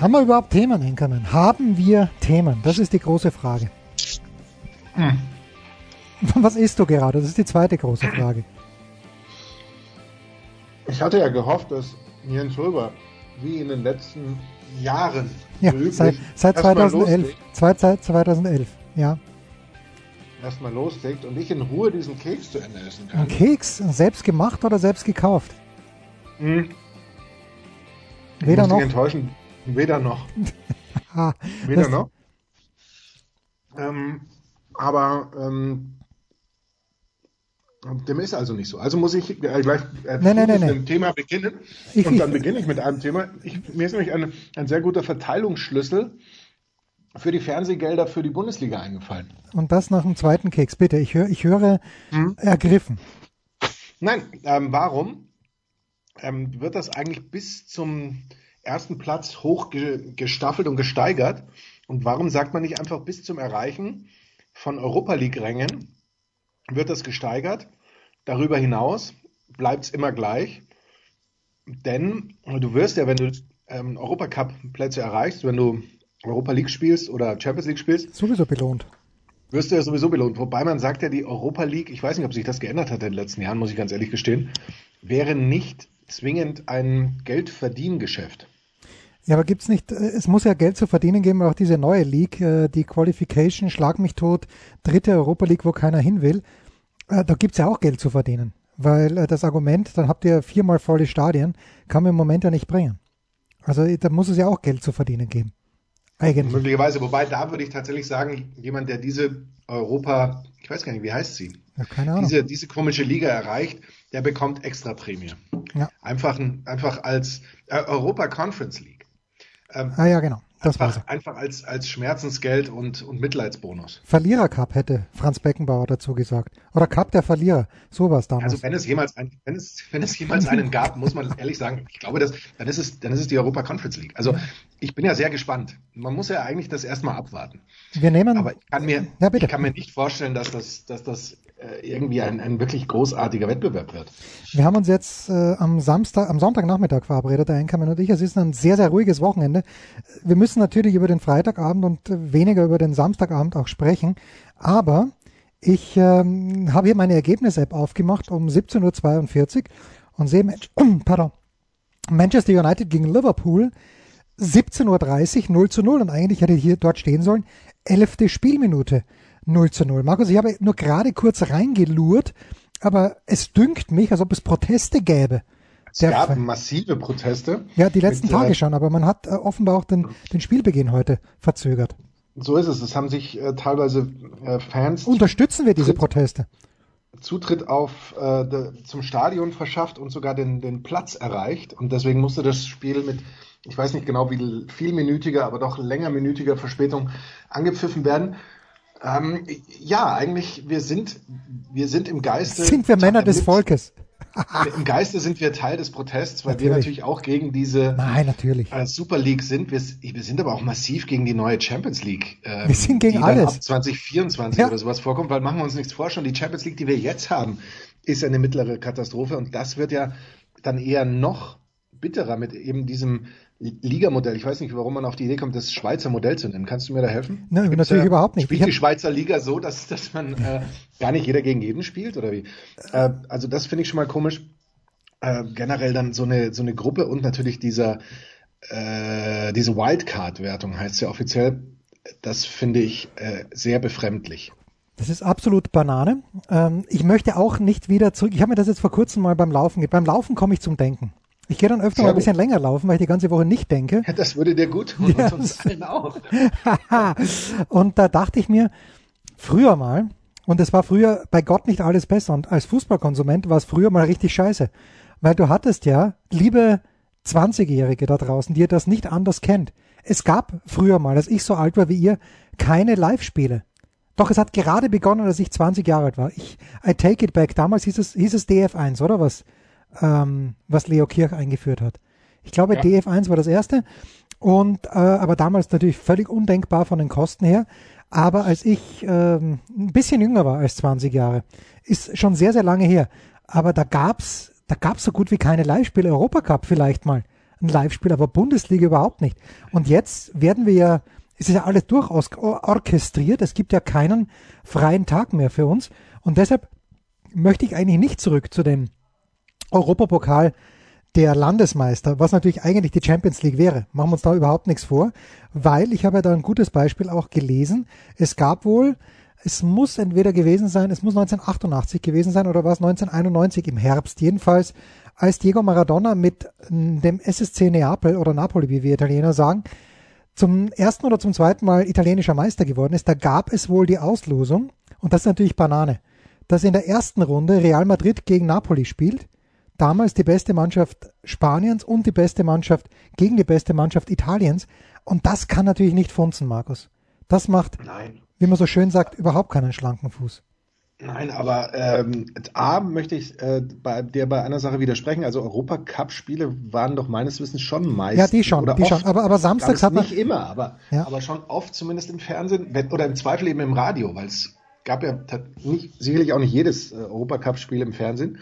Haben wir überhaupt Themen, Henkermann? Haben wir Themen? Das ist die große Frage. Hm. Was isst du gerade? Das ist die zweite große Frage. Ich hatte ja gehofft, dass Jens Röber, wie in den letzten Jahren, ja, seit, seit 2011, seit, seit 2011, ja. Erstmal loslegt und ich in Ruhe diesen Keks zu Ende essen kann. Ein Keks? Selbst gemacht oder selbst gekauft? Hm. Weder ich muss noch. Dich enttäuschen. Weder noch. Weder das- noch. Ähm, aber ähm, dem ist also nicht so. Also muss ich äh, gleich äh, früh nee, mit einem Thema beginnen. Ich- und dann beginne ich mit einem Thema. Ich, mir ist nämlich ein, ein sehr guter Verteilungsschlüssel für die Fernsehgelder für die Bundesliga eingefallen. Und das nach dem zweiten Keks, bitte. Ich, höre, ich höre Hm? ergriffen. Nein, ähm, warum ähm, wird das eigentlich bis zum ersten Platz hochgestaffelt und gesteigert? Und warum sagt man nicht einfach bis zum Erreichen von Europa League-Rängen wird das gesteigert? Darüber hinaus bleibt es immer gleich. Denn du wirst ja, wenn du ähm, Europacup-Plätze erreichst, wenn du Europa League spielst oder Champions League spielst, Sowieso belohnt. wirst du ja sowieso belohnt. Wobei man sagt ja, die Europa League, ich weiß nicht, ob sich das geändert hat in den letzten Jahren, muss ich ganz ehrlich gestehen, wäre nicht zwingend ein Geldverdiengeschäft. Ja, aber gibt's nicht, äh, es muss ja Geld zu verdienen geben, auch diese neue League, äh, die Qualification, Schlag mich tot, dritte Europa League, wo keiner hin will. Äh, Da gibt's ja auch Geld zu verdienen. Weil das Argument, dann habt ihr viermal volle Stadien, kann man im Moment ja nicht bringen. Also da muss es ja auch Geld zu verdienen geben. Eigentlich. Möglicherweise, wobei da würde ich tatsächlich sagen, jemand, der diese Europa, ich weiß gar nicht, wie heißt sie, Ja, keine Ahnung. diese, diese komische Liga erreicht, der bekommt extra Prämie. Ja. Einfach, ein, einfach als Europa Conference League. Ähm, Ah ja, genau. Das war's. einfach, einfach als, als Schmerzensgeld und, und Mitleidsbonus. Verlierer Cup hätte Franz Beckenbauer dazu gesagt. Oder Cup der Verlierer. So war es damals. Also wenn es jemals ein, wenn es, wenn es jemals einen gab, muss man ehrlich sagen, ich glaube, dass, dann ist es, dann ist es die Europa Conference League. Also ich bin ja sehr gespannt. Man muss ja eigentlich das erstmal abwarten. Wir nehmen. Aber ich kann mir, Ja, ich kann mir nicht vorstellen, dass das, dass das irgendwie ein, ein wirklich großartiger Wettbewerb wird. Wir haben uns jetzt äh, am Samstag, am Sonntagnachmittag verabredet, der Einkammer und ich. Es ist ein sehr, sehr ruhiges Wochenende. Wir müssen natürlich über den Freitagabend und äh, weniger über den Samstagabend auch sprechen. Aber ich ähm, habe hier meine Ergebnis-App aufgemacht um 17.42 Uhr und sehe, Mensch, pardon, Manchester United gegen Liverpool 17.30 Uhr 0 zu 0 und eigentlich hätte hier dort stehen sollen, elfte Spielminute 0 zu 0. Markus, ich habe nur gerade kurz reingelurrt, aber es dünkt mich, als ob es Proteste gäbe. Es Der gab Ver- massive Proteste. Ja, die letzten mit, Tage äh, schon, aber man hat äh, offenbar auch den, den Spielbeginn heute verzögert. So ist es. Es haben sich äh, teilweise äh, Fans Unterstützen wir diese Proteste? Zutritt auf äh, de, zum Stadion verschafft und sogar den, den Platz erreicht. Und deswegen musste das Spiel mit, ich weiß nicht genau wie vielminütiger, aber doch längerminütiger Verspätung angepfiffen werden. Ähm, ja, eigentlich, wir sind, wir sind im Geiste. Sind wir Männer des Volkes? Im Geiste sind wir Teil des Protests, weil wir Natürlich. natürlich auch gegen diese Nein, natürlich. äh, Super League sind. Wir, wir sind aber auch massiv gegen die neue Champions League. ähm, Wir sind gegen die alles. Dann ab 2024 Ja. oder sowas vorkommt, weil machen wir uns nichts vor, schon die Champions League, die wir jetzt haben, ist eine mittlere Katastrophe und das wird ja dann eher noch bitterer mit eben diesem Ligamodell. Ich weiß nicht, warum man auf die Idee kommt, das Schweizer Modell zu nennen. Kannst du mir da helfen? Nein, Gibt's natürlich da- überhaupt nicht. Spielt hab- die Schweizer Liga so, dass, dass man äh, gar nicht jeder gegen jeden spielt oder wie? Äh, also das finde ich schon mal komisch. Äh, generell dann so eine so eine Gruppe und natürlich dieser äh, diese Wildcard-Wertung heißt ja offiziell. Das finde ich äh, sehr befremdlich. Das ist absolut Banane. Ähm, ich möchte auch nicht wieder zurück. Ich habe mir das jetzt vor kurzem mal beim Laufen Beim Laufen komme ich zum Denken. Ich gehe dann öfter mal ein bisschen länger laufen, weil ich die ganze Woche nicht denke. Das würde dir gut tun Ja, und uns allen auch. und da dachte ich mir, früher mal, und es war früher bei Gott nicht alles besser, und als Fußballkonsument war es früher mal richtig scheiße. Weil du hattest ja, liebe 20-Jährige da draußen, die ihr das nicht anders kennt, Es gab früher mal, als ich so alt war wie ihr, keine Live-Spiele. Doch es hat gerade begonnen, als ich 20 Jahre alt war. Ich, I take it back. Damals hieß es, hieß es DF1, oder was? Ähm, was Leo Kirch eingeführt hat. Ich glaube, ja. DF1 war das erste. Und, äh, aber damals natürlich völlig undenkbar von den Kosten her. Aber als ich ähm, ein bisschen jünger war als 20 Jahre, ist schon sehr, sehr lange her. Aber da gab's, da gab's so gut wie keine Live-Spiele. Europacup vielleicht mal ein Live-Spiel, aber Bundesliga überhaupt nicht. Und jetzt werden wir ja, es ist ja alles durchaus orchestriert. Es gibt ja keinen freien Tag mehr für uns. Und deshalb möchte ich eigentlich nicht zurück zu dem Europapokal der Landesmeister, was natürlich eigentlich die Champions League wäre. Machen wir uns da überhaupt nichts vor, weil ich habe ja da ein gutes Beispiel auch gelesen. Es gab wohl, es muss entweder gewesen sein, es muss 1988 gewesen sein oder war es 1991 im Herbst. Jedenfalls, als Diego Maradona mit dem SSC Neapel oder Napoli, wie wir Italiener sagen, zum ersten oder zum zweiten Mal italienischer Meister geworden ist, da gab es wohl die Auslosung, und das ist natürlich Banane, dass in der ersten Runde Real Madrid gegen Napoli spielt damals die beste Mannschaft Spaniens und die beste Mannschaft gegen die beste Mannschaft Italiens. Und das kann natürlich nicht funzen, Markus. Das macht, Nein. wie man so schön sagt, überhaupt keinen schlanken Fuß. Nein, aber ähm, A möchte ich äh, bei dir bei einer Sache widersprechen. Also Europacup-Spiele waren doch meines Wissens schon meist. Ja, die schon, die oft, schon. Aber, aber samstags hat man nicht immer, aber ja. aber schon oft zumindest im Fernsehen oder im Zweifel eben im Radio, weil es gab ja nicht, sicherlich auch nicht jedes äh, Europacup-Spiel im Fernsehen.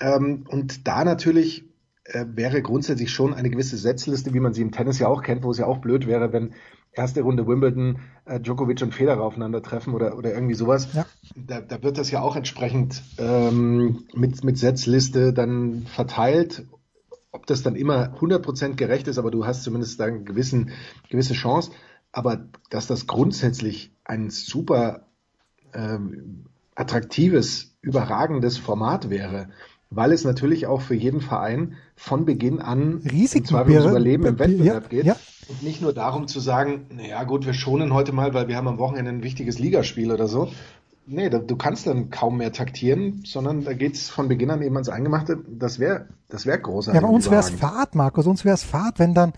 Ähm, und da natürlich äh, wäre grundsätzlich schon eine gewisse Setzliste, wie man sie im Tennis ja auch kennt, wo es ja auch blöd wäre, wenn erste Runde Wimbledon äh, Djokovic und Federer aufeinandertreffen oder, oder irgendwie sowas. Ja. Da, da wird das ja auch entsprechend ähm, mit, mit Setzliste dann verteilt. Ob das dann immer 100% gerecht ist, aber du hast zumindest da eine gewissen, gewisse Chance. Aber dass das grundsätzlich ein super ähm, attraktives, überragendes Format wäre, weil es natürlich auch für jeden Verein von Beginn an Risiken zwar ums Überleben im Wettbewerb ja, geht ja. und nicht nur darum zu sagen, naja gut, wir schonen heute mal, weil wir haben am Wochenende ein wichtiges Ligaspiel oder so. Nee, da, du kannst dann kaum mehr taktieren, sondern da geht's von Beginn an eben ans Eingemachte. Das wäre das wäre großartig. Ja, bei uns wäre es Fahrt, Markus, uns wäre es Fahrt, wenn dann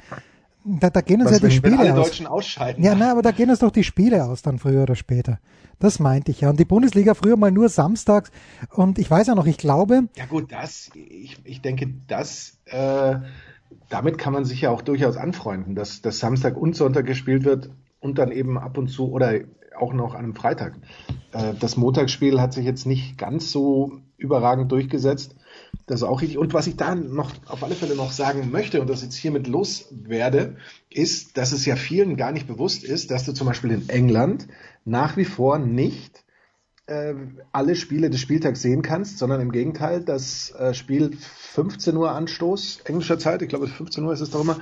da, da gehen uns Was, ja die wenn, Spiele wenn alle aus. Deutschen ausscheiden. Ja, nein, aber da gehen uns doch die Spiele aus, dann früher oder später. Das meinte ich ja. Und die Bundesliga früher mal nur samstags. Und ich weiß ja noch, ich glaube. Ja gut, das, ich, ich denke, das, äh, damit kann man sich ja auch durchaus anfreunden, dass, dass Samstag und Sonntag gespielt wird und dann eben ab und zu oder auch noch an einem Freitag. Äh, das Montagsspiel hat sich jetzt nicht ganz so überragend durchgesetzt. Das ist auch richtig. Und was ich da noch auf alle Fälle noch sagen möchte und das jetzt hiermit loswerde, ist, dass es ja vielen gar nicht bewusst ist, dass du zum Beispiel in England nach wie vor nicht äh, alle Spiele des Spieltags sehen kannst, sondern im Gegenteil, das äh, Spiel 15 Uhr Anstoß englischer Zeit, ich glaube 15 Uhr ist es doch immer,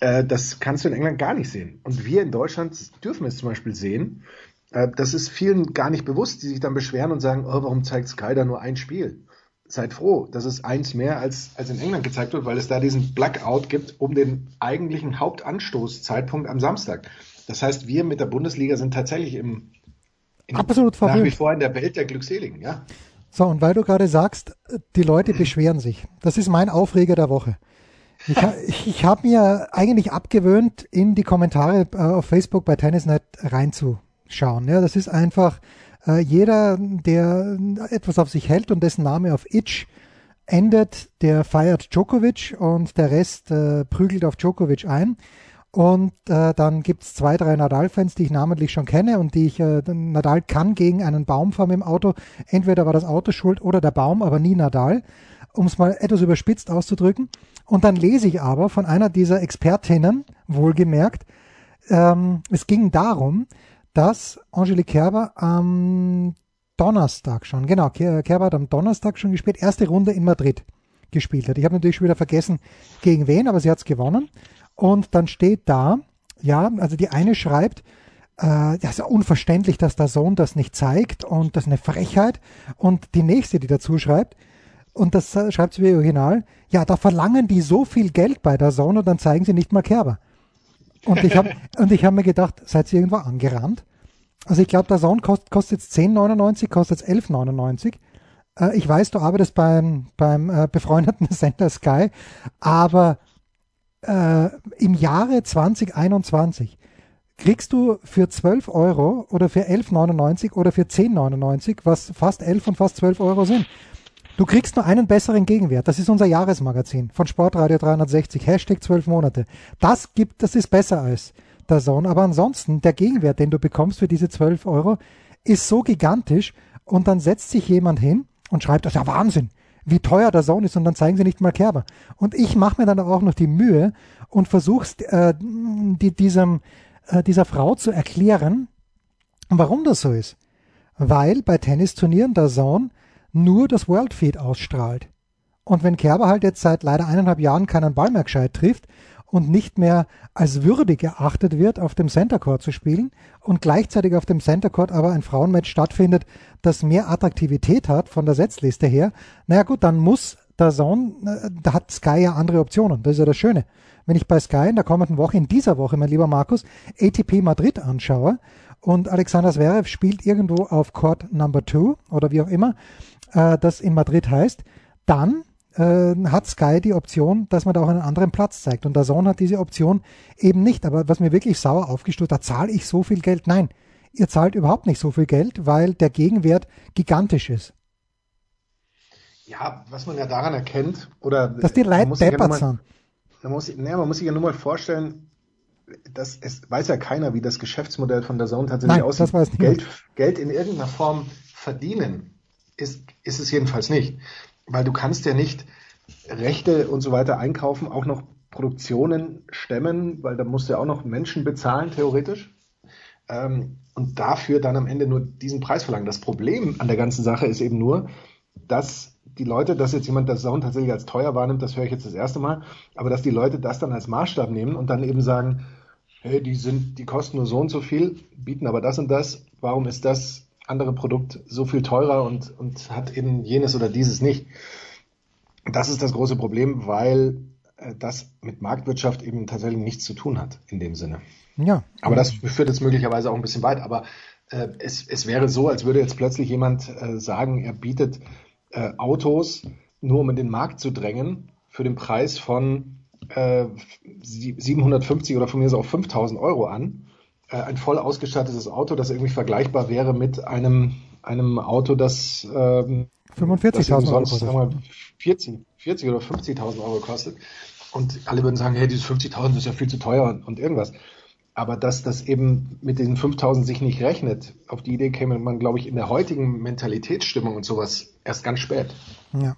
äh, das kannst du in England gar nicht sehen. Und wir in Deutschland dürfen es zum Beispiel sehen. Äh, das ist vielen gar nicht bewusst, die sich dann beschweren und sagen, oh, warum zeigt Sky da nur ein Spiel? Seid froh, dass es eins mehr als, als in England gezeigt wird, weil es da diesen Blackout gibt um den eigentlichen Hauptanstoßzeitpunkt am Samstag. Das heißt, wir mit der Bundesliga sind tatsächlich im, in, Absolut nach wie vor in der Welt der Glückseligen, ja. So, und weil du gerade sagst, die Leute beschweren sich. Das ist mein Aufreger der Woche. Ich, ich, ich habe mir eigentlich abgewöhnt, in die Kommentare äh, auf Facebook bei Tennisnet reinzuschauen. Ja, das ist einfach, äh, jeder, der etwas auf sich hält und dessen Name auf Itch endet, der feiert Djokovic und der Rest äh, prügelt auf Djokovic ein. Und äh, dann gibt's zwei, drei Nadal-Fans, die ich namentlich schon kenne und die ich, äh, Nadal kann gegen einen Baum fahren im Auto. Entweder war das Auto schuld oder der Baum, aber nie Nadal, um es mal etwas überspitzt auszudrücken. Und dann lese ich aber von einer dieser Expertinnen, wohlgemerkt, ähm, es ging darum, dass Angelique Kerber am Donnerstag schon, genau, Kerber hat am Donnerstag schon gespielt, erste Runde in Madrid gespielt hat. Ich habe natürlich schon wieder vergessen, gegen wen, aber sie hat es gewonnen. Und dann steht da, ja, also die eine schreibt, äh, das ist ja unverständlich, dass der Sohn das nicht zeigt und das ist eine Frechheit. Und die nächste, die dazu schreibt, und das schreibt sie wie original, ja, da verlangen die so viel Geld bei der Sohn und dann zeigen sie nicht mal Kerber. Und ich habe und ich habe mir gedacht, seid ihr irgendwo angerannt? Also ich glaube, der Sound kost, kostet jetzt 10,99, kostet jetzt 11,99. Äh, ich weiß, du arbeitest beim, beim äh, befreundeten Sender Sky, aber äh, im Jahre 2021 kriegst du für 12 Euro oder für 11,99 oder für 10,99, was fast 11 und fast 12 Euro sind. Du kriegst nur einen besseren Gegenwert. Das ist unser Jahresmagazin von Sportradio 360, Hashtag 12 Monate. Das gibt, das ist besser als der Zone. Aber ansonsten, der Gegenwert, den du bekommst für diese 12 Euro, ist so gigantisch und dann setzt sich jemand hin und schreibt, das ist ja Wahnsinn, wie teuer der Zone ist und dann zeigen sie nicht mal Kerber. Und ich mache mir dann auch noch die Mühe und versuchst äh, die, diesem, äh, dieser Frau zu erklären, warum das so ist. Weil bei Tennisturnieren der Zone nur das World Feed ausstrahlt. Und wenn Kerber halt jetzt seit leider eineinhalb Jahren keinen Ball mehr gescheit trifft und nicht mehr als würdig erachtet wird, auf dem Center Court zu spielen und gleichzeitig auf dem Center Court aber ein Frauenmatch stattfindet, das mehr Attraktivität hat von der Setzliste her, naja gut, dann muss der Zone, äh, da hat Sky ja andere Optionen. Das ist ja das Schöne. Wenn ich bei Sky in der kommenden Woche, in dieser Woche, mein lieber Markus, ATP Madrid anschaue und Alexander Zverev spielt irgendwo auf Court Number Two oder wie auch immer, äh, das in Madrid heißt, dann hat Sky die Option, dass man da auch einen anderen Platz zeigt. Und der Zone hat diese Option eben nicht. Aber was mir wirklich sauer aufgestoßen, da zahle ich so viel Geld. Nein, ihr zahlt überhaupt nicht so viel Geld, weil der Gegenwert gigantisch ist. Ja, was man ja daran erkennt, oder dass die Leute deppert sind. Man muss, nee, man muss sich ja nur mal vorstellen, dass es weiß ja keiner, wie das Geschäftsmodell von der Zone tatsächlich Nein, aussieht. Geld, Geld in irgendeiner Form verdienen ist, ist es jedenfalls nicht. Weil du kannst ja nicht Rechte und so weiter einkaufen, auch noch Produktionen stemmen, weil da musst du ja auch noch Menschen bezahlen, theoretisch. Ähm, und dafür dann am Ende nur diesen Preis verlangen. Das Problem an der ganzen Sache ist eben nur, dass die Leute, dass jetzt jemand das Sound tatsächlich als teuer wahrnimmt, das höre ich jetzt das erste Mal, aber dass die Leute das dann als Maßstab nehmen und dann eben sagen, hey, die sind, die kosten nur so und so viel, bieten aber das und das, warum ist das andere Produkt so viel teurer und, und hat eben jenes oder dieses nicht. Das ist das große Problem, weil äh, das mit Marktwirtschaft eben tatsächlich nichts zu tun hat in dem Sinne. Ja. Aber das führt jetzt möglicherweise auch ein bisschen weit. Aber äh, es, es wäre so, als würde jetzt plötzlich jemand äh, sagen, er bietet äh, Autos nur um in den Markt zu drängen für den Preis von äh, 750 oder von mir so auch 5000 Euro an äh, ein voll ausgestattetes Auto, das irgendwie vergleichbar wäre mit einem, einem Auto, das ähm, 45.000 Euro kostet. 40, 40 oder 50.000 Euro kostet. Und alle würden sagen, hey, diese 50.000 ist ja viel zu teuer und, und irgendwas. Aber dass das eben mit diesen 5000 sich nicht rechnet, auf die Idee käme man, glaube ich, in der heutigen Mentalitätsstimmung und sowas erst ganz spät. Ja.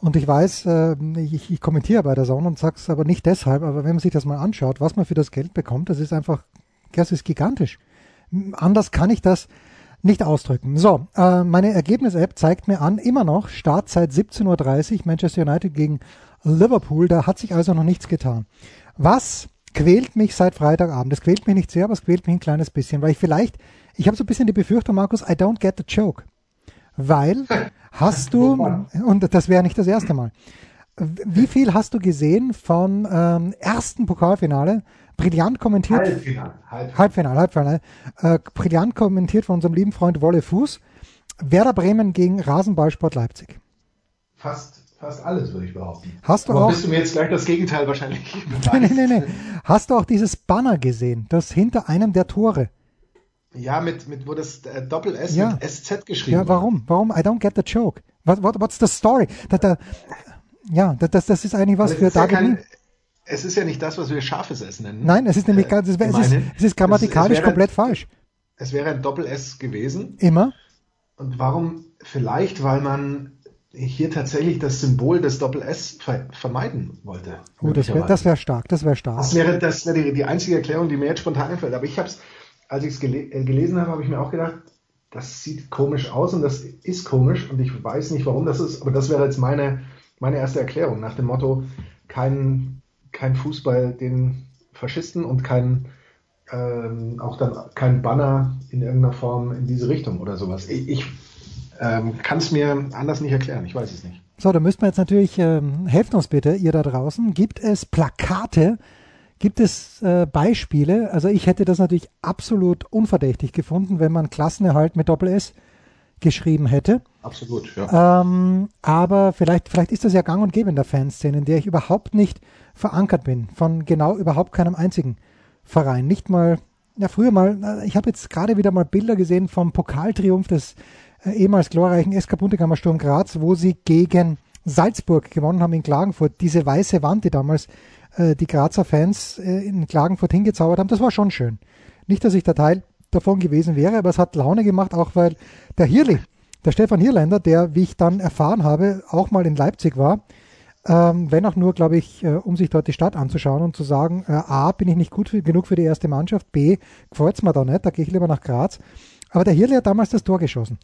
Und ich weiß, äh, ich, ich kommentiere bei der Sauna und sag's aber nicht deshalb, aber wenn man sich das mal anschaut, was man für das Geld bekommt, das ist einfach das ist gigantisch. Anders kann ich das nicht ausdrücken. So, äh, meine Ergebnis-App zeigt mir an, immer noch Startzeit 17.30 Uhr, Manchester United gegen Liverpool. Da hat sich also noch nichts getan. Was quält mich seit Freitagabend? Das quält mich nicht sehr, aber es quält mich ein kleines bisschen, weil ich vielleicht, ich habe so ein bisschen die Befürchtung, Markus, I don't get the joke. Weil hast du, und das wäre nicht das erste Mal, wie viel hast du gesehen vom ähm, ersten Pokalfinale brillant kommentiert. Halbfinale. Halbfinale, Halbfinale. Äh, brillant kommentiert von unserem lieben Freund Wolle Fuß. Werder Bremen gegen Rasenballsport Leipzig. Fast, fast alles, würde ich behaupten. Hast du Aber auch, bist du mir jetzt gleich das Gegenteil wahrscheinlich Nein, nein, nein, nein. Hast du auch dieses Banner gesehen, das hinter einem der Tore? Ja, mit, mit wo das äh, Doppel S ja. mit SZ geschrieben Ja, warum? Warum? I don't get the joke. What, what, what's the story? Da, da, ja, das, das ist eigentlich was für David. Ja es ist ja nicht das, was wir scharfes Essen nennen. Nein, es ist nämlich äh, ganz, es, es, ist, es ist grammatikalisch es, komplett falsch. Es wäre ein Doppel-S gewesen. Immer. Und warum? Vielleicht, weil man hier tatsächlich das Symbol des Doppel-S vermeiden wollte. Oh, das wäre wär stark, das wäre stark. Das wäre das wär die, die, einzige Erklärung, die mir jetzt spontan einfällt. Aber ich habe es, als ich es gele äh, gelesen habe, habe ich mir auch gedacht, das sieht komisch aus und das ist komisch und ich weiß nicht, warum das ist, aber das wäre jetzt meine, meine erste Erklärung nach dem Motto, kein kein Fußball den Faschisten und kein ähm, auch dann kein Banner in irgendeiner Form in diese Richtung oder sowas. Ich, ich ähm, kann es mir anders nicht erklären, ich weiß es nicht. So, da müssten wir jetzt natürlich, ähm, helft uns bitte, ihr da draußen. Gibt es Plakate, gibt es äh, Beispiele? Also ich hätte das natürlich absolut unverdächtig gefunden, wenn man Klassenerhalt mit Doppel S geschrieben hätte. Absolut, ja. Ähm, aber vielleicht, vielleicht ist das ja gang und gäbe in der Fanszene, in der ich überhaupt nicht verankert bin, von genau überhaupt keinem einzigen Verein. Nicht mal, ja früher mal, ich habe jetzt gerade wieder mal Bilder gesehen vom Pokaltriumph des äh, ehemals glorreichen SK Buntegammer Sturm Graz, wo sie gegen Salzburg gewonnen haben in Klagenfurt. Diese weiße Wand, die damals äh, die Grazer Fans äh, in Klagenfurt hingezaubert haben, das war schon schön. Nicht, dass ich der Teil davon gewesen wäre, aber es hat Laune gemacht, auch weil der Hirli, der Stefan Hirländer, der, wie ich dann erfahren habe, auch mal in Leipzig war, ähm, wenn auch nur, glaube ich, äh, um sich dort die Stadt anzuschauen und zu sagen, äh, A, bin ich nicht gut für, genug für die erste Mannschaft, B, gefällt's mir da nicht, da gehe ich lieber nach Graz. Aber der Hirli hat damals das Tor geschossen.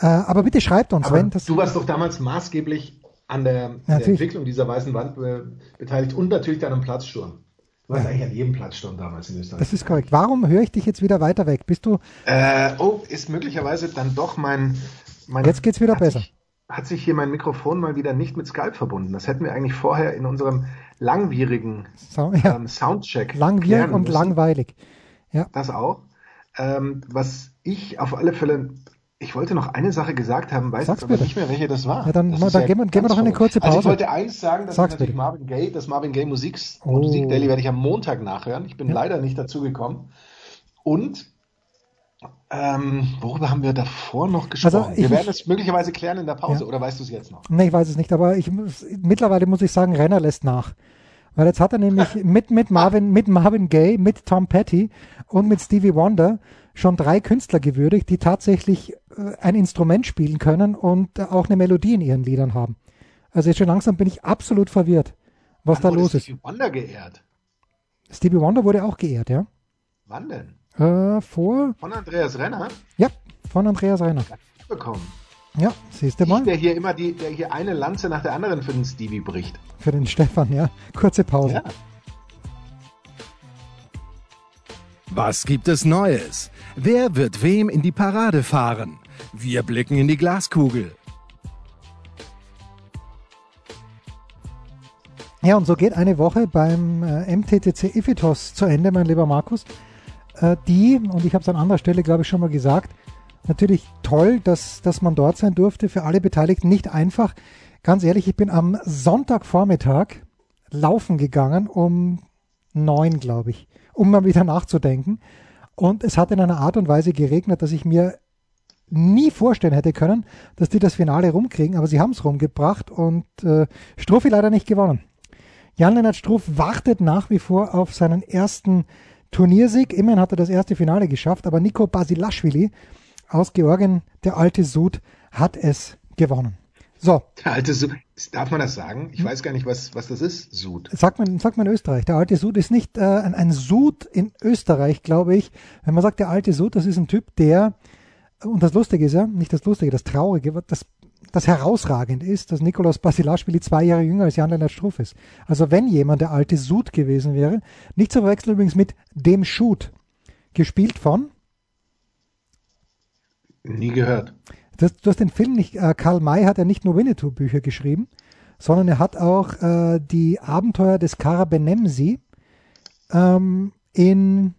Äh, aber bitte schreibt uns, aber wenn das. Du warst doch damals maßgeblich an der, der Entwicklung dieser weißen Wand äh, beteiligt und natürlich dann am Platzsturm. Du warst ja. eigentlich an jedem Platzsturm damals in Österreich. Das ist korrekt. Warum höre ich dich jetzt wieder weiter weg? Bist du. Äh, oh, ist möglicherweise dann doch mein. mein jetzt geht's wieder besser. Sich, hat sich hier mein Mikrofon mal wieder nicht mit Skype verbunden. Das hätten wir eigentlich vorher in unserem langwierigen so, ja. ähm, Soundcheck. Langwierig und langweilig. Ja. Das auch. Ähm, was ich auf alle Fälle ich wollte noch eine Sache gesagt haben, weiß Sag's aber nicht mehr, welche das war. Ja, dann das dann ja gehen, wir, gehen wir doch eine kurze Pause. Also ich wollte eins sagen, das Sag's ist natürlich Marvin Gaye, das Marvin Gaye Musik, oh. Musik Daily werde ich am Montag nachhören. Ich bin ja. leider nicht dazu gekommen. Und ähm, worüber haben wir davor noch gesprochen? Also ich, wir werden es möglicherweise klären in der Pause, ja. oder weißt du es jetzt noch? Nee, ich weiß es nicht, aber ich, mittlerweile muss ich sagen, Renner lässt nach. Weil jetzt hat er nämlich mit, mit Marvin, mit Marvin Gaye, mit Tom Petty und mit Stevie Wonder schon drei Künstler gewürdigt, die tatsächlich äh, ein Instrument spielen können und auch eine Melodie in ihren Liedern haben. Also jetzt schon langsam bin ich absolut verwirrt, was Wann da los ist. Stevie Wonder geehrt. Stevie Wonder wurde auch geehrt, ja. Wann denn? Äh, vor. Von Andreas Renner? Ja, von Andreas Renner. Bekommen. Ja, siehst du mal. Ich, der hier immer die, der hier eine Lanze nach der anderen für den Stevie bricht. Für den Stefan, ja. Kurze Pause. Ja. Was gibt es Neues? Wer wird wem in die Parade fahren? Wir blicken in die Glaskugel. Ja, und so geht eine Woche beim äh, MTTC Ifitos zu Ende, mein lieber Markus. Äh, die, und ich habe es an anderer Stelle, glaube ich, schon mal gesagt, natürlich toll, dass, dass man dort sein durfte. Für alle Beteiligten nicht einfach. Ganz ehrlich, ich bin am Sonntagvormittag laufen gegangen um neun, glaube ich, um mal wieder nachzudenken. Und es hat in einer Art und Weise geregnet, dass ich mir nie vorstellen hätte können, dass die das Finale rumkriegen, aber sie haben es rumgebracht und äh, Struffi leider nicht gewonnen. Jan-Lennart Struff wartet nach wie vor auf seinen ersten Turniersieg. Immerhin hat er das erste Finale geschafft, aber Nico Basilashvili aus Georgien, der alte Sud, hat es gewonnen. So. Der alte Sud, darf man das sagen? Ich weiß gar nicht, was, was das ist, Sud. Sagt man, sagt man in Österreich. Der alte Sud ist nicht äh, ein, ein Sud in Österreich, glaube ich. Wenn man sagt, der alte Sud, das ist ein Typ, der, und das Lustige ist ja, nicht das Lustige, das Traurige, das, das herausragend ist, dass Nikolaus Basilashvili zwei Jahre jünger als Jan-Lennart Struff ist. Also wenn jemand der alte Sud gewesen wäre, nicht zu verwechseln übrigens mit dem Shoot, gespielt von Nie gehört. Du hast, du hast den Film nicht, äh, Karl May hat ja nicht nur Winnetou-Bücher geschrieben, sondern er hat auch äh, die Abenteuer des Kara Benemsi ähm, in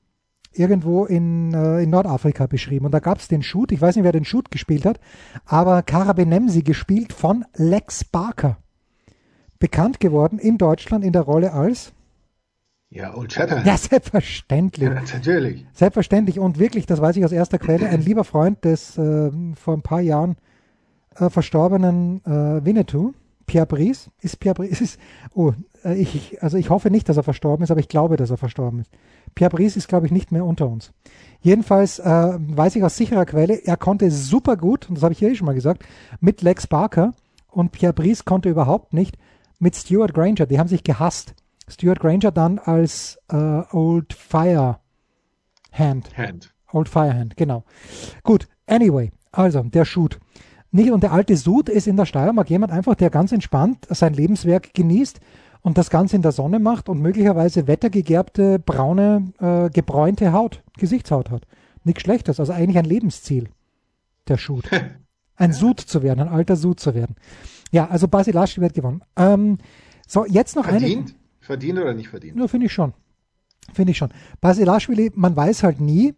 irgendwo in, äh, in Nordafrika beschrieben. Und da gab es den Shoot, ich weiß nicht, wer den Shoot gespielt hat, aber Kara Benemsi gespielt von Lex Barker. Bekannt geworden in Deutschland in der Rolle als ja, Old Shatterhand. Ja, selbstverständlich. Ja, natürlich. Selbstverständlich und wirklich, das weiß ich aus erster Quelle, ein lieber Freund des äh, vor ein paar Jahren äh, verstorbenen äh, Winnetou, Pierre Brice. Ist Pierre Brice, ist, oh, äh, ich, also ich hoffe nicht, dass er verstorben ist, aber ich glaube, dass er verstorben ist. Pierre Brice ist, glaube ich, nicht mehr unter uns. Jedenfalls äh, weiß ich aus sicherer Quelle, er konnte super gut, und das habe ich hier eh schon mal gesagt, mit Lex Barker und Pierre Brice konnte überhaupt nicht mit Stuart Granger. Die haben sich gehasst. Stuart Granger dann als äh, Old Fire Hand. Hand. Old Fire Hand, genau. Gut, anyway, also der Shoot. Nicht, und der alte Sud ist in der Steiermark jemand einfach, der ganz entspannt sein Lebenswerk genießt und das Ganze in der Sonne macht und möglicherweise wettergegerbte, braune, äh, gebräunte Haut, Gesichtshaut hat. Nichts Schlechtes, also eigentlich ein Lebensziel, der Shoot. Ein Sud zu werden, ein alter Sud zu werden. Ja, also Basilaschki wird gewonnen. Ähm, so, jetzt noch Verdient? eine. Verdient oder nicht verdient? Ja, finde ich schon. Finde ich schon. Basilashvili, man weiß halt nie,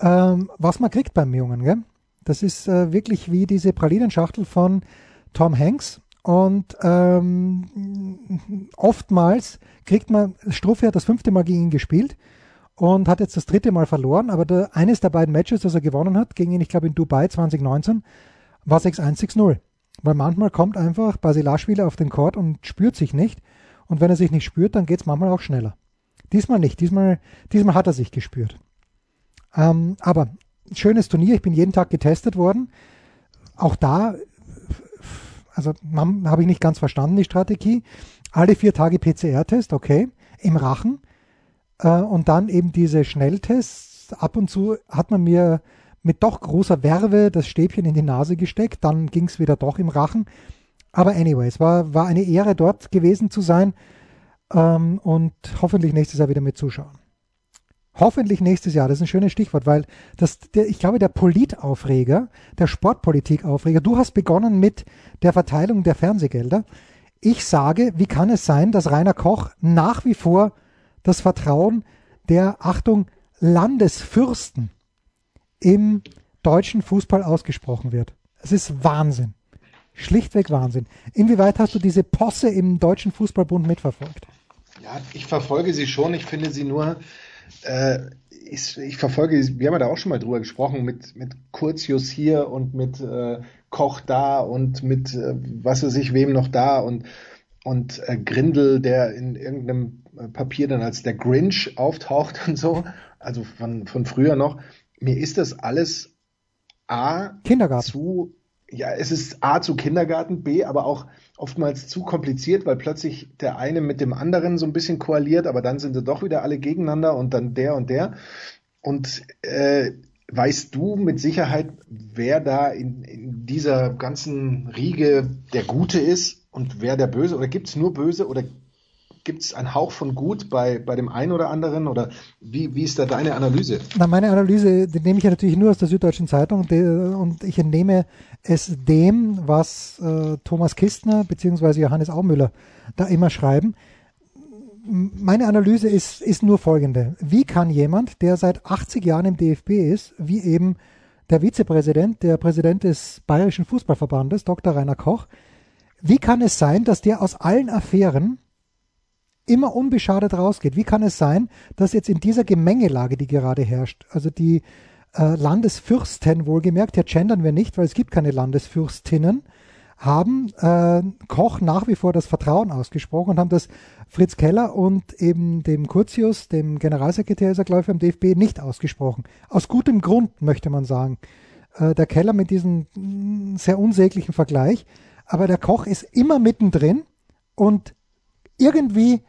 ähm, was man kriegt beim Jungen, gell? Das ist äh, wirklich wie diese Pralinenschachtel von Tom Hanks. Und ähm, oftmals kriegt man, Struffi hat das fünfte Mal gegen ihn gespielt und hat jetzt das dritte Mal verloren, aber der, eines der beiden Matches, das er gewonnen hat, gegen ihn, ich glaube in Dubai 2019, war 6-1, 6-0. Weil manchmal kommt einfach Basilashvili auf den Court und spürt sich nicht. Und wenn er sich nicht spürt, dann geht es manchmal auch schneller. Diesmal nicht. Diesmal, diesmal hat er sich gespürt. Ähm, aber schönes Turnier. Ich bin jeden Tag getestet worden. Auch da, also habe ich nicht ganz verstanden, die Strategie. Alle vier Tage PCR-Test, okay, im Rachen. Äh, und dann eben diese Schnelltests. Ab und zu hat man mir mit doch großer Werbe das Stäbchen in die Nase gesteckt. Dann ging es wieder doch im Rachen. Aber anyways, war, war eine Ehre, dort gewesen zu sein ähm, und hoffentlich nächstes Jahr wieder mit zuschauen. Hoffentlich nächstes Jahr, das ist ein schönes Stichwort, weil das, der, ich glaube, der Politaufreger, der Sportpolitikaufreger, du hast begonnen mit der Verteilung der Fernsehgelder. Ich sage, wie kann es sein, dass Rainer Koch nach wie vor das Vertrauen der, Achtung, Landesfürsten im deutschen Fußball ausgesprochen wird? Es ist Wahnsinn. Schlichtweg Wahnsinn. Inwieweit hast du diese Posse im Deutschen Fußballbund mitverfolgt? Ja, ich verfolge sie schon. Ich finde sie nur, äh, ich, ich, verfolge, wir haben ja da auch schon mal drüber gesprochen, mit, mit Curtius hier und mit äh, Koch da und mit äh, was weiß ich wem noch da und, und äh, Grindel, der in irgendeinem Papier dann als der Grinch auftaucht und so, also von, von früher noch. Mir ist das alles A Kindergarten. zu ja, es ist A zu Kindergarten, B aber auch oftmals zu kompliziert, weil plötzlich der eine mit dem anderen so ein bisschen koaliert, aber dann sind sie doch wieder alle gegeneinander und dann der und der. Und äh, weißt du mit Sicherheit, wer da in, in dieser ganzen Riege der Gute ist und wer der Böse? Oder gibt es nur Böse oder Gibt es einen Hauch von Gut bei, bei dem einen oder anderen? Oder wie, wie ist da deine Analyse? Na, meine Analyse, die nehme ich ja natürlich nur aus der Süddeutschen Zeitung und ich entnehme es dem, was äh, Thomas Kistner bzw. Johannes Aumüller da immer schreiben. Meine Analyse ist, ist nur folgende. Wie kann jemand, der seit 80 Jahren im DFB ist, wie eben der Vizepräsident, der Präsident des Bayerischen Fußballverbandes, Dr. Rainer Koch, wie kann es sein, dass der aus allen Affären immer unbeschadet rausgeht. Wie kann es sein, dass jetzt in dieser Gemengelage, die gerade herrscht, also die äh, Landesfürsten wohlgemerkt, hier gendern wir nicht, weil es gibt keine Landesfürstinnen, haben äh, Koch nach wie vor das Vertrauen ausgesprochen und haben das Fritz Keller und eben dem Curtius, dem Generalsekretär ist er, glaube ich, beim DFB nicht ausgesprochen. Aus gutem Grund, möchte man sagen. Äh, der Keller mit diesem mm, sehr unsäglichen Vergleich, aber der Koch ist immer mittendrin und irgendwie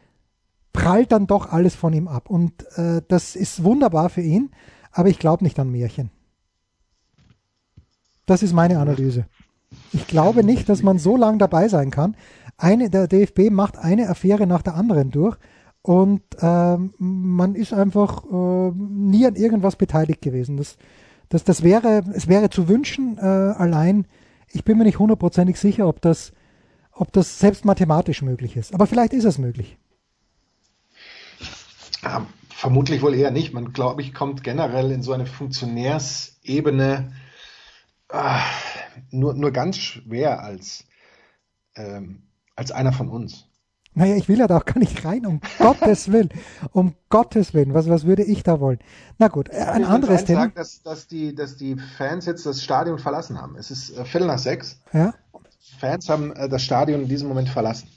prallt dann doch alles von ihm ab. Und äh, das ist wunderbar für ihn, aber ich glaube nicht an Märchen. Das ist meine Analyse. Ich glaube nicht, dass man so lange dabei sein kann. Eine, der DFB macht eine Affäre nach der anderen durch und äh, man ist einfach äh, nie an irgendwas beteiligt gewesen. Das, das, das wäre, es wäre zu wünschen, äh, allein, ich bin mir nicht hundertprozentig sicher, ob das, ob das selbst mathematisch möglich ist. Aber vielleicht ist es möglich. Ja, vermutlich wohl eher nicht. Man, glaube ich, kommt generell in so eine Funktionärsebene äh, nur, nur ganz schwer als, ähm, als einer von uns. Naja, ich will ja da auch gar nicht rein, um Gottes Willen. Um Gottes Willen. Was, was würde ich da wollen? Na gut, äh, ein ich anderes Thema. Sagen, dass, dass, die, dass die Fans jetzt das Stadion verlassen haben. Es ist äh, Viertel nach sechs. Ja. Fans haben äh, das Stadion in diesem Moment verlassen.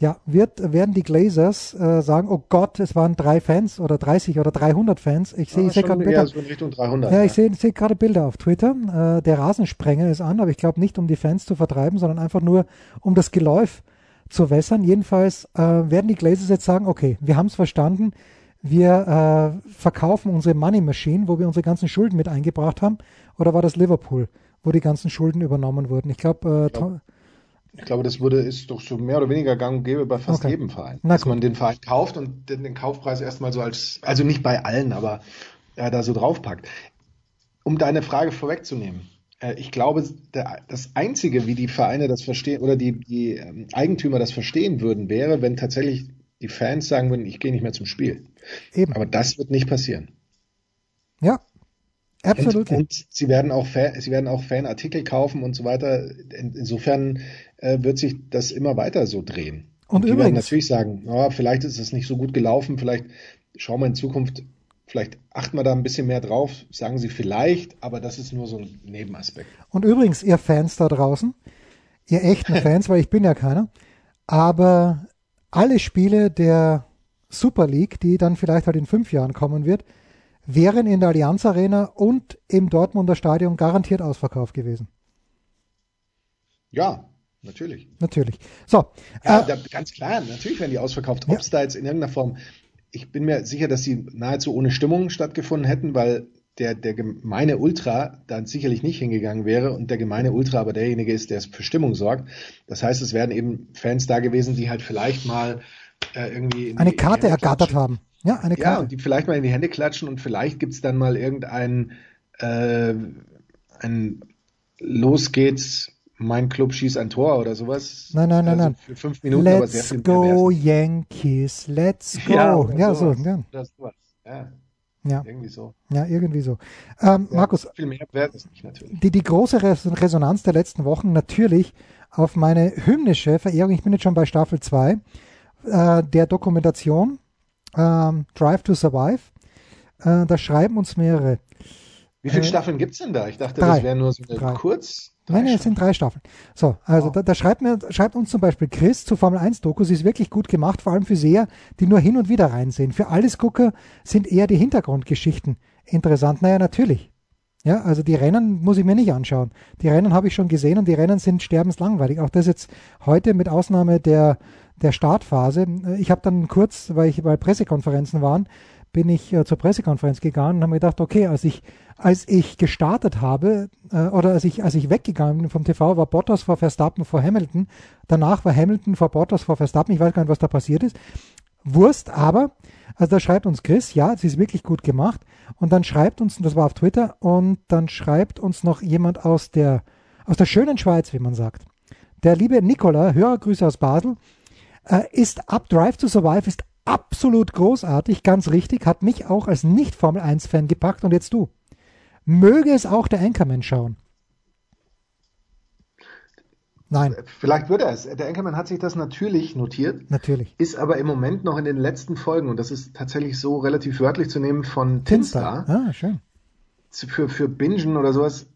Ja, wird, werden die Glazers äh, sagen, oh Gott, es waren drei Fans oder 30 oder 300 Fans. Ich sehe ja, seh gerade Bilder. So in Richtung 300, ja, ja. ich sehe seh gerade Bilder auf Twitter. Äh, der Rasensprenger ist an, aber ich glaube nicht, um die Fans zu vertreiben, sondern einfach nur, um das Geläuf zu wässern. Jedenfalls äh, werden die Glazers jetzt sagen, okay, wir haben es verstanden. Wir äh, verkaufen unsere Money Machine, wo wir unsere ganzen Schulden mit eingebracht haben. Oder war das Liverpool, wo die ganzen Schulden übernommen wurden? Ich glaube, äh, glaub, ich glaube, das würde, ist doch so mehr oder weniger gang und gäbe bei fast okay. jedem Verein. Na dass man den Verein kauft und den, den Kaufpreis erstmal so als, also nicht bei allen, aber ja, da so draufpackt. Um deine Frage vorwegzunehmen, äh, ich glaube, der, das Einzige, wie die Vereine das verstehen oder die, die ähm, Eigentümer das verstehen würden, wäre, wenn tatsächlich die Fans sagen würden, ich gehe nicht mehr zum Spiel. Eben. Aber das wird nicht passieren. Ja, Absolut. Und, und, sie werden auch Fan, sie werden auch Fanartikel kaufen und so weiter. In, insofern äh, wird sich das immer weiter so drehen. Und, und die übrigens, werden natürlich sagen, oh, vielleicht ist es nicht so gut gelaufen, vielleicht schauen wir in Zukunft, vielleicht achten wir da ein bisschen mehr drauf, sagen sie vielleicht, aber das ist nur so ein Nebenaspekt. Und übrigens, ihr Fans da draußen, ihr echten Fans, weil ich bin ja keiner, aber alle Spiele der Super League, die dann vielleicht halt in fünf Jahren kommen wird, wären in der Allianz Arena und im Dortmunder Stadion garantiert ausverkauft gewesen. Ja, natürlich. Natürlich. So. Ja, äh, da, ganz klar, natürlich werden die ausverkauft. Ob es ja. da jetzt in irgendeiner Form, ich bin mir sicher, dass sie nahezu ohne Stimmung stattgefunden hätten, weil der, der gemeine Ultra dann sicherlich nicht hingegangen wäre und der gemeine Ultra aber derjenige ist, der für Stimmung sorgt. Das heißt, es wären eben Fans da gewesen, die halt vielleicht mal äh, irgendwie eine Karte ergattert haben. Ja, eine Karte. Ja, die vielleicht mal in die Hände klatschen und vielleicht gibt's dann mal irgendein äh, ein Los geht's, mein Club schießt ein Tor oder sowas. Nein, nein, nein, also nein. Für fünf Minuten, let's aber sehr viel go Yankees, let's go. Ja, ja so, ja. Ja. Ja. Irgendwie so. Ja, irgendwie so. Ähm, ja, Markus, viel mehr wäre es nicht natürlich. Die, die große Resonanz der letzten Wochen natürlich auf meine hymnische Verehrung, ich bin jetzt schon bei Staffel 2, äh, der Dokumentation ähm, Drive to Survive. Äh, da schreiben uns mehrere. Wie viele äh, Staffeln gibt es denn da? Ich dachte, drei. das wäre nur so eine drei. kurz. Nein, nein, es sind drei Staffeln. So, also wow. da, da, schreibt, mir, schreibt uns zum Beispiel Chris zu Formel 1 Dokus, ist wirklich gut gemacht, vor allem für Seher, die nur hin und wieder reinsehen. Für alles Gucker sind eher die Hintergrundgeschichten interessant. Naja, natürlich. Ja, also die Rennen muss ich mir nicht anschauen. Die Rennen habe ich schon gesehen und die Rennen sind sterbenslangweilig. Auch das jetzt heute mit Ausnahme der der Startphase. Ich habe dann kurz, weil ich bei Pressekonferenzen waren, bin ich äh, zur Pressekonferenz gegangen und habe mir gedacht, okay, als ich als ich gestartet habe äh, oder als ich als ich weggegangen bin vom TV, war Bottas vor Verstappen vor Hamilton. Danach war Hamilton vor Bottas vor Verstappen. Ich weiß gar nicht, was da passiert ist. Wurst, aber also da schreibt uns Chris, ja, es ist wirklich gut gemacht. Und dann schreibt uns, das war auf Twitter, und dann schreibt uns noch jemand aus der aus der schönen Schweiz, wie man sagt. Der liebe Nicola, Hörergrüße aus Basel, äh, ist Up Drive to Survive ist absolut großartig, ganz richtig, hat mich auch als Nicht-Formel 1-Fan gepackt und jetzt du. Möge es auch der Anchorman schauen. Nein. Vielleicht würde er es. Der Anchorman hat sich das natürlich notiert. Natürlich. Ist aber im Moment noch in den letzten Folgen, und das ist tatsächlich so relativ wörtlich zu nehmen, von Tinstar. Ah, schön. Für, für Bingen oder sowas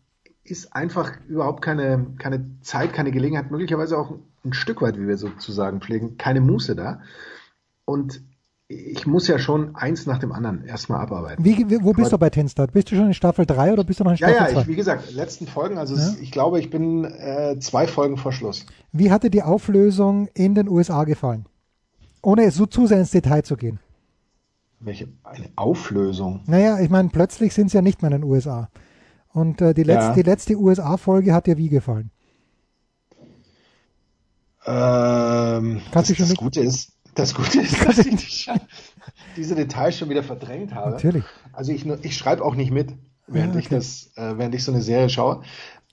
ist einfach überhaupt keine, keine Zeit, keine Gelegenheit, möglicherweise auch ein Stück weit, wie wir sozusagen pflegen, keine Muße da. Und ich muss ja schon eins nach dem anderen erstmal abarbeiten. Wie, wo bist Aber, du bei Tenstad? Bist du schon in Staffel 3 oder bist du noch in Staffel 2? Ja, ja, ich, wie gesagt, letzten Folgen, also ja? ich glaube, ich bin äh, zwei Folgen vor Schluss. Wie hatte die Auflösung in den USA gefallen? Ohne so zu sehr ins Detail zu gehen. Welche eine Auflösung? Naja, ich meine, plötzlich sind sie ja nicht mehr in den USA. Und äh, die, letzte, ja. die letzte USA-Folge hat dir wie gefallen? Ähm, das, das Gute ist, das Gute ist, dass ich diese Details schon wieder verdrängt habe. Natürlich. Also ich, ich schreibe auch nicht mit, während ah, okay. ich das, äh, während ich so eine Serie schaue.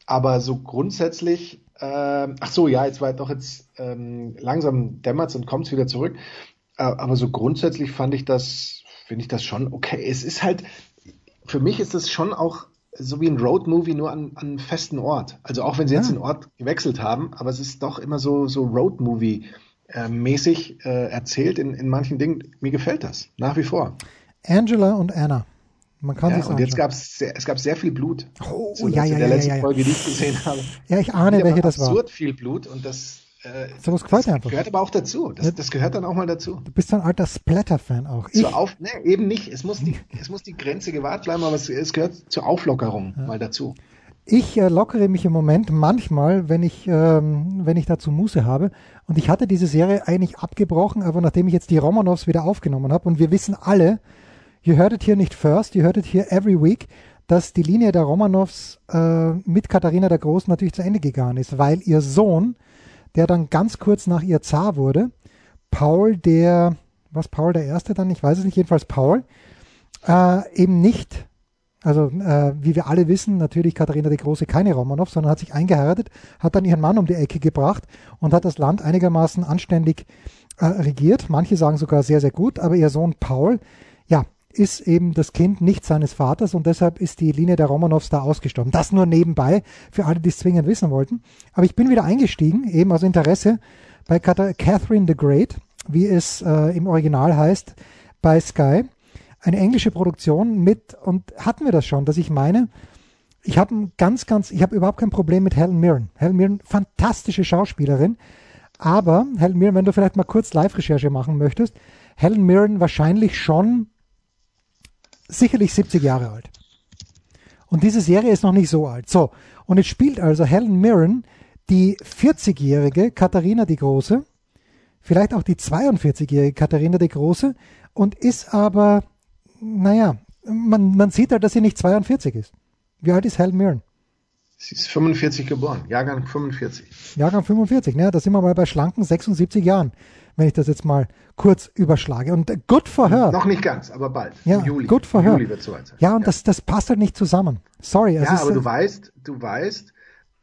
Aber so grundsätzlich, äh, ach so, ja, jetzt war doch jetzt ähm, langsam dämmert's und kommt's wieder zurück. Äh, aber so grundsätzlich fand ich das, finde ich das schon okay. Es ist halt, für mich ist das schon auch so wie ein Roadmovie nur an, an einem festen Ort. Also auch wenn sie ja. jetzt den Ort gewechselt haben, aber es ist doch immer so, so Roadmovie äh, mäßig äh, erzählt in, in manchen Dingen. Mir gefällt das nach wie vor. Angela und Anna. Man kann ja, und jetzt gab es es gab sehr viel Blut. Oh, so, ja, ja, in der ja, letzten ja, ja. Folge, die ich gesehen habe. Ja, ich ahne, welche das war. Absurd viel Blut und das äh, so das einfach. gehört aber auch dazu. Das, das gehört dann auch mal dazu. Du bist ein alter Splatter-Fan auch. Ich? Zur auf, ne, eben nicht. Es muss die, es muss die Grenze gewahrt bleiben, aber es, es gehört zur Auflockerung ja. mal dazu. Ich äh, lockere mich im Moment manchmal, wenn ich, ähm, wenn ich dazu Muße habe. Und ich hatte diese Serie eigentlich abgebrochen, aber nachdem ich jetzt die Romanovs wieder aufgenommen habe und wir wissen alle, ihr hörtet hier nicht first, ihr hörtet hier every week, dass die Linie der Romanovs äh, mit Katharina der Großen natürlich zu Ende gegangen ist, weil ihr Sohn der dann ganz kurz nach ihr Zar wurde. Paul der, was Paul der Erste dann, ich weiß es nicht, jedenfalls Paul, äh, eben nicht, also äh, wie wir alle wissen, natürlich Katharina die Große keine Romanov, sondern hat sich eingeheiratet, hat dann ihren Mann um die Ecke gebracht und hat das Land einigermaßen anständig äh, regiert. Manche sagen sogar sehr, sehr gut, aber ihr Sohn Paul, ja, ist eben das Kind nicht seines Vaters und deshalb ist die Linie der Romanows da ausgestorben. Das nur nebenbei, für alle, die es zwingend wissen wollten. Aber ich bin wieder eingestiegen, eben aus Interesse, bei Catherine the Great, wie es äh, im Original heißt, bei Sky. Eine englische Produktion mit, und hatten wir das schon, dass ich meine, ich habe ganz, ganz, ich habe überhaupt kein Problem mit Helen Mirren. Helen Mirren, fantastische Schauspielerin. Aber, Helen Mirren, wenn du vielleicht mal kurz Live-Recherche machen möchtest, Helen Mirren wahrscheinlich schon sicherlich 70 Jahre alt. Und diese Serie ist noch nicht so alt. So, und jetzt spielt also Helen Mirren die 40-jährige Katharina die Große, vielleicht auch die 42-jährige Katharina die Große und ist aber, naja, man, man sieht halt, dass sie nicht 42 ist. Wie alt ist Helen Mirren? Sie ist 45 geboren, Jahrgang 45. Jahrgang 45, ne? Da sind wir mal bei schlanken 76 Jahren, wenn ich das jetzt mal kurz überschlage. Und good for her. Noch nicht ganz, aber bald. Ja, Im Juli. good for her. Juli wird so sein. Ja, und ja. Das, das passt halt nicht zusammen. Sorry. Ja, aber du weißt, du weißt,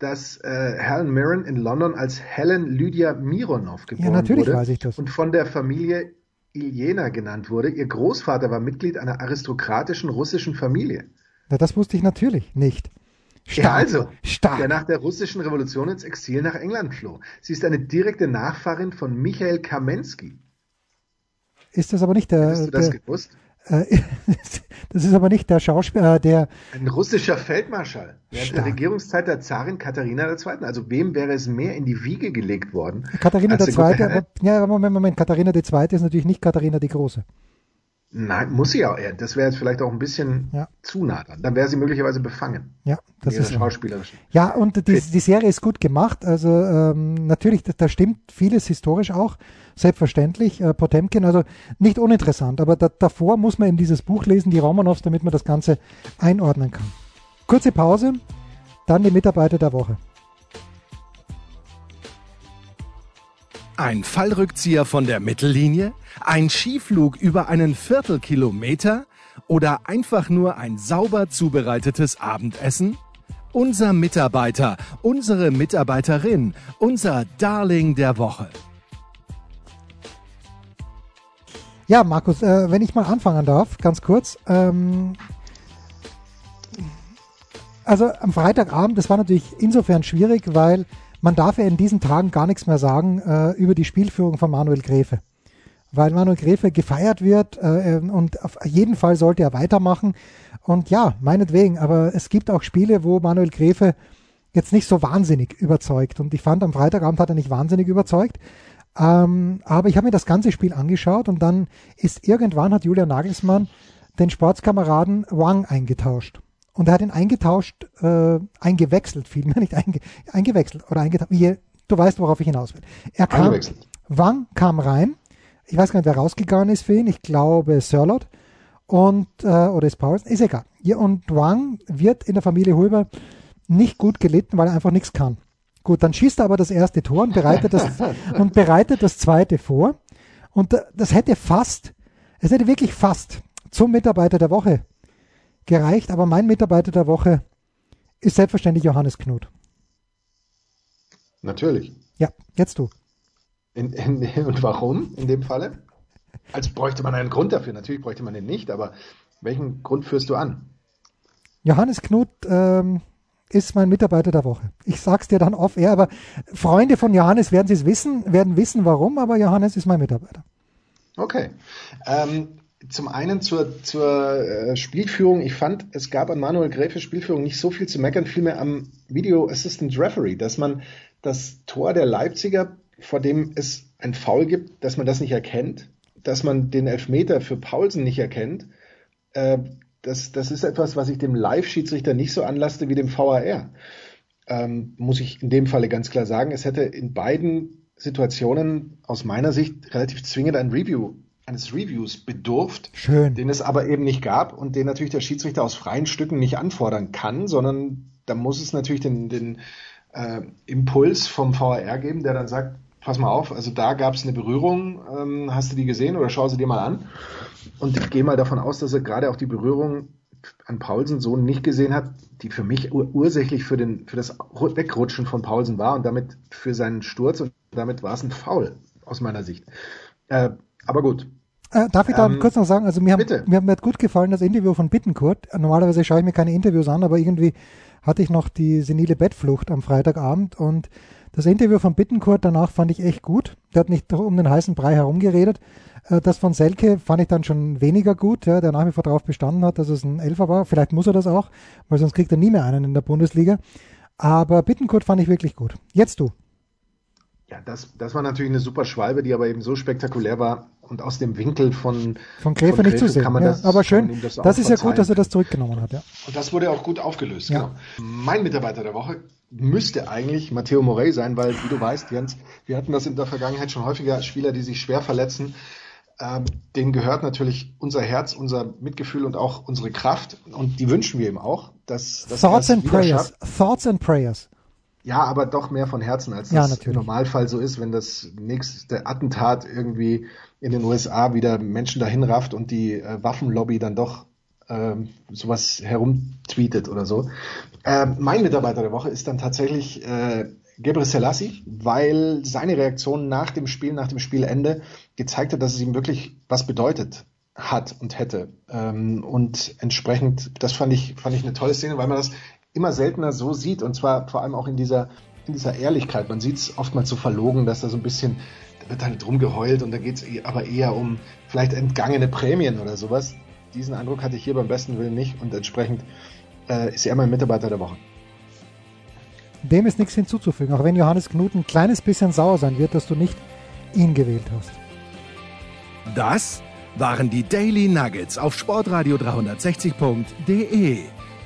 dass äh, Helen Mirren in London als Helen Lydia Mironov geboren ja, natürlich wurde weiß ich das. und von der Familie Iljena genannt wurde. Ihr Großvater war Mitglied einer aristokratischen russischen Familie. Na, das wusste ich natürlich nicht. Stark, ja, also, stark. der nach der russischen Revolution ins Exil nach England floh. Sie ist eine direkte Nachfahrin von Michael Kamensky. Ist das aber nicht der. Hast du das der, gewusst? Äh, das ist aber nicht der Schauspieler, äh, der. Ein russischer Feldmarschall während der Regierungszeit der Zarin Katharina II. Also wem wäre es mehr in die Wiege gelegt worden? Katharina II. Aber, ja, Moment, Moment. Katharina II. ist natürlich nicht Katharina die Große. Nein, muss sie auch. Das wäre jetzt vielleicht auch ein bisschen ja. zu nah dran. Dann wäre sie möglicherweise befangen. Ja, das ist schauspielerisch. Ja, und die, die Serie ist gut gemacht. Also ähm, natürlich, da, da, stimmt vieles historisch auch. Selbstverständlich. Äh, Potemkin, also nicht uninteressant. Aber da, davor muss man eben dieses Buch lesen, die Romanows, damit man das Ganze einordnen kann. Kurze Pause, dann die Mitarbeiter der Woche. Ein Fallrückzieher von der Mittellinie? Ein Skiflug über einen Viertelkilometer? Oder einfach nur ein sauber zubereitetes Abendessen? Unser Mitarbeiter, unsere Mitarbeiterin, unser Darling der Woche. Ja, Markus, äh, wenn ich mal anfangen darf, ganz kurz. Ähm, also am Freitagabend, das war natürlich insofern schwierig, weil man darf ja in diesen Tagen gar nichts mehr sagen äh, über die Spielführung von Manuel Gräfe. Weil Manuel Gräfe gefeiert wird äh, ähm, und auf jeden Fall sollte er weitermachen. Und ja, meinetwegen, aber es gibt auch Spiele, wo Manuel Gräfe jetzt nicht so wahnsinnig überzeugt. Und ich fand, am Freitagabend hat er nicht wahnsinnig überzeugt. Ähm, aber ich habe mir das ganze Spiel angeschaut und dann ist irgendwann hat Julian Nagelsmann den Sportskameraden Wang eingetauscht. Und er hat ihn eingetauscht, äh, eingewechselt, vielmehr nicht einge, eingewechselt oder eingetauscht. Wie, du weißt, worauf ich hinaus will. Er kam, Wang kam rein. Ich weiß gar nicht, wer rausgegangen ist für ihn. Ich glaube Sörlot. Und, äh, oder ist Paulsen. Ist egal. Ja, und Wang wird in der Familie Hulber nicht gut gelitten, weil er einfach nichts kann. Gut, dann schießt er aber das erste Tor und bereitet das, und bereitet das zweite vor. Und das hätte fast, es hätte wirklich fast zum Mitarbeiter der Woche gereicht, aber mein Mitarbeiter der Woche ist selbstverständlich Johannes Knut. Natürlich. Ja, jetzt du. In, in, und warum in dem Falle? Als bräuchte man einen Grund dafür. Natürlich bräuchte man den nicht, aber welchen Grund führst du an? Johannes Knut ähm, ist mein Mitarbeiter der Woche. Ich sag's dir dann off-air, aber Freunde von Johannes werden es wissen, werden wissen, warum, aber Johannes ist mein Mitarbeiter. Okay. Ähm, zum einen zur, zur äh, Spielführung. Ich fand, es gab an Manuel Gräfe Spielführung nicht so viel zu meckern, vielmehr am Video Assistant Referee, dass man das Tor der Leipziger, vor dem es ein Foul gibt, dass man das nicht erkennt, dass man den Elfmeter für Paulsen nicht erkennt. Äh, das, das ist etwas, was ich dem Live-Schiedsrichter nicht so anlaste wie dem VAR. Ähm, muss ich in dem Falle ganz klar sagen, es hätte in beiden Situationen aus meiner Sicht relativ zwingend ein Review eines Reviews bedurft, Schön. den es aber eben nicht gab und den natürlich der Schiedsrichter aus freien Stücken nicht anfordern kann, sondern da muss es natürlich den, den äh, Impuls vom VAR geben, der dann sagt, pass mal auf, also da gab es eine Berührung, ähm, hast du die gesehen oder schau sie dir mal an? Und ich gehe mal davon aus, dass er gerade auch die Berührung an Paulsen so nicht gesehen hat, die für mich ur ursächlich für, den, für das Wegrutschen von Paulsen war und damit für seinen Sturz und damit war es ein Foul aus meiner Sicht. Äh, aber gut, Äh, darf ich da ähm, kurz noch sagen, also mir, haben, mir hat gut gefallen das Interview von Bittenkurt. Normalerweise schaue ich mir keine Interviews an, aber irgendwie hatte ich noch die senile Bettflucht am Freitagabend und das Interview von Bittenkurt danach fand ich echt gut. Der hat nicht um den heißen Brei herumgeredet. Äh, das von Selke fand ich dann schon weniger gut, ja, der nach wie vor darauf bestanden hat, dass es ein Elfer war. Vielleicht muss er das auch, weil sonst kriegt er nie mehr einen in der Bundesliga. Aber Bittenkurt fand ich wirklich gut. Jetzt du. Ja, das, das war natürlich eine super Schwalbe, die aber eben so spektakulär war und aus dem Winkel von von Gräfe, von nicht zu sehen. Ja, das, aber schön, das, das ist ja gut, dass er das zurückgenommen hat. Ja. Und das wurde auch gut aufgelöst. Ja. Genau. Mein Mitarbeiter der Woche müsste eigentlich Matteo Morey sein, weil wie du weißt, Jens, wir hatten das in der Vergangenheit schon häufiger Spieler, die sich schwer verletzen. Ähm, denen gehört natürlich unser Herz, unser Mitgefühl und auch unsere Kraft und die wünschen wir ihm auch. Dass, dass Thoughts and Prayers. Thoughts and Prayers. Ja, aber doch mehr von Herzen, als ja, das im Normalfall so ist, wenn das nächste Attentat irgendwie in den USA wieder Menschen dahin rafft und die äh, Waffenlobby dann doch ähm, sowas herumtweetet oder so. Äh, mein Mitarbeiter der Woche ist dann tatsächlich äh, Gebre Selassie, weil seine Reaktion nach dem Spiel, nach dem Spielende gezeigt hat, dass es ihm wirklich was bedeutet hat und hätte. Ähm, und entsprechend, das fand ich, fand ich eine tolle Szene, weil man das immer seltener so sieht und zwar vor allem auch in dieser, in dieser Ehrlichkeit. Man sieht es oftmals so verlogen, dass da so ein bisschen, da wird halt drum geheult und da geht es aber eher um vielleicht entgangene Prämien oder sowas. Diesen Eindruck hatte ich hier beim besten Willen nicht und entsprechend äh, ist er mein Mitarbeiter der Woche. Dem ist nichts hinzuzufügen, auch wenn Johannes Knut ein kleines bisschen sauer sein wird, dass du nicht ihn gewählt hast. Das waren die Daily Nuggets auf sportradio 360.de.